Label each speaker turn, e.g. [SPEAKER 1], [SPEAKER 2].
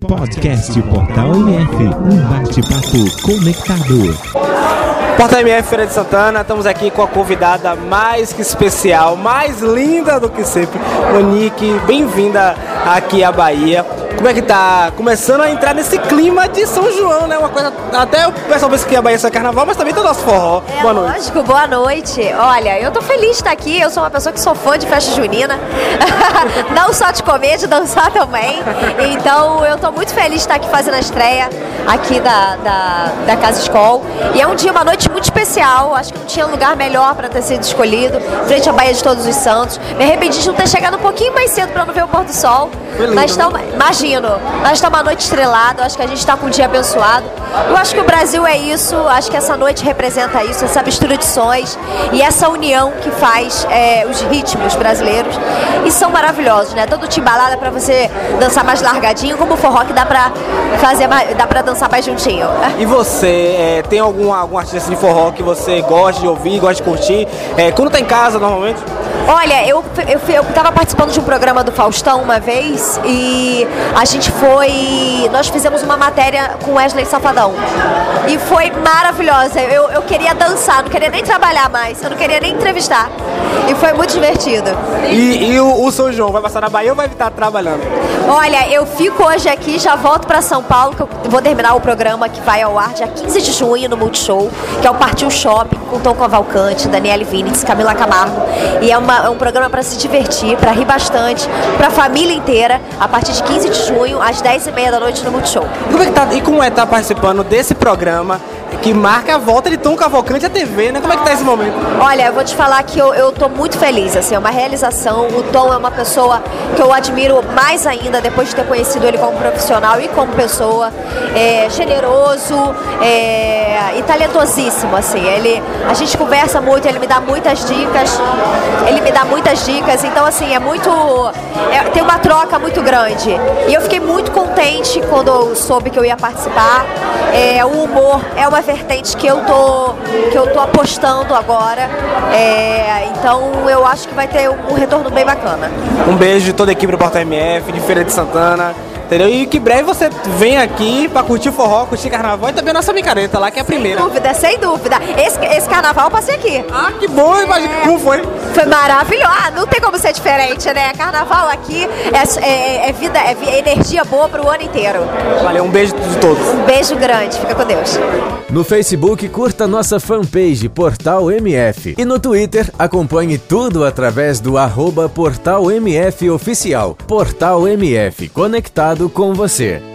[SPEAKER 1] Podcast Portal MF, um bate-papo conectado.
[SPEAKER 2] Portal MF Feira de Santana, estamos aqui com a convidada mais que especial, mais linda do que sempre, Monique. Bem-vinda aqui à Bahia. Como é que tá começando a entrar nesse clima de São João, né? Uma coisa. Até o pessoal pensa que a Bahia é só carnaval, mas também tem o nosso forró.
[SPEAKER 3] É
[SPEAKER 2] Boa noite.
[SPEAKER 3] lógico, boa noite. Olha, eu tô feliz de estar aqui. Eu sou uma pessoa que sou fã de festa junina. não só de comer, de dançar também. Então eu tô muito feliz de estar aqui fazendo a estreia aqui da, da, da Casa Escol. E é um dia, uma noite muito especial. Acho que não tinha lugar melhor para ter sido escolhido, frente à Baía de Todos os Santos. Me arrependi de não ter chegado um pouquinho mais cedo para não ver o pôr do sol.
[SPEAKER 2] Foi lindo,
[SPEAKER 3] Mas
[SPEAKER 2] né?
[SPEAKER 3] então, nós estamos uma noite estrelada, acho que a gente está com um dia abençoado. Eu acho que o Brasil é isso, acho que essa noite representa isso, essa mistura de sons e essa união que faz é, os ritmos brasileiros. E são maravilhosos, né? Todo timbalada para você dançar mais largadinho, como o forró que dá pra fazer mais, dá para dançar mais juntinho.
[SPEAKER 2] E você, é, tem algum, algum artista de forró que você gosta de ouvir, gosta de curtir? É, quando tá em casa, normalmente?
[SPEAKER 3] Olha, eu, eu, eu tava participando de um programa do Faustão uma vez e a gente foi. Nós fizemos uma matéria com Wesley Safadão. E foi maravilhosa. Eu, eu queria dançar, não queria nem trabalhar mais, eu não queria nem entrevistar. E foi muito divertido.
[SPEAKER 2] E, e o, o São João vai passar na Bahia ou vai estar trabalhando?
[SPEAKER 3] Olha, eu fico hoje aqui, já volto pra São Paulo, que eu vou terminar o programa que vai ao ar dia 15 de junho no Multishow, que é o Partiu Shopping, com Tom Cavalcante, Daniele Vinitz, Camila Camargo. E é, uma- é um programa pra se divertir, pra rir bastante, pra família inteira, a partir de 15 de junho, às 10h30 da noite no Multishow.
[SPEAKER 2] E como é que tá, e como é estar participando desse programa que marca a volta de Tom Cavalcante à TV, né? Como é que tá esse momento?
[SPEAKER 3] Olha, eu vou te falar que eu, eu tô muito feliz, assim, é uma realização. O Tom é uma pessoa que eu admiro mais ainda depois de ter conhecido ele como profissional e como pessoa. É generoso é, e talentosíssimo, assim. Ele, a gente conversa muito, ele me dá muitas dicas, ele me dá muitas dicas, então assim, é muito. é- tem uma troca muito grande. E eu fiquei muito contente quando eu soube que eu ia participar. É, o humor é uma vertente que eu tô, que eu tô apostando agora. É, então eu acho que vai ter um, retorno bem bacana.
[SPEAKER 2] Um beijo de toda a equipe do Porta MF, de Feira de Santana. Entendeu? E que breve você vem aqui pra curtir forró, curtir carnaval e também a nossa micareta lá, que é a primeira.
[SPEAKER 3] Sem dúvida, sem dúvida. Esse, esse carnaval eu passei aqui.
[SPEAKER 2] Ah, que bom, imagina. Como foi?
[SPEAKER 3] Foi maravilhoso. Ah, não tem como ser diferente, né? Carnaval aqui é, é- é vida, é vi- é energia boa pro ano inteiro.
[SPEAKER 2] Valeu, um beijo de todos.
[SPEAKER 3] Um beijo grande, fica com Deus.
[SPEAKER 4] No Facebook, curta nossa fanpage Portal MF. E no Twitter, acompanhe tudo através do arroba Portal MF Oficial. Portal MF, conectado com você.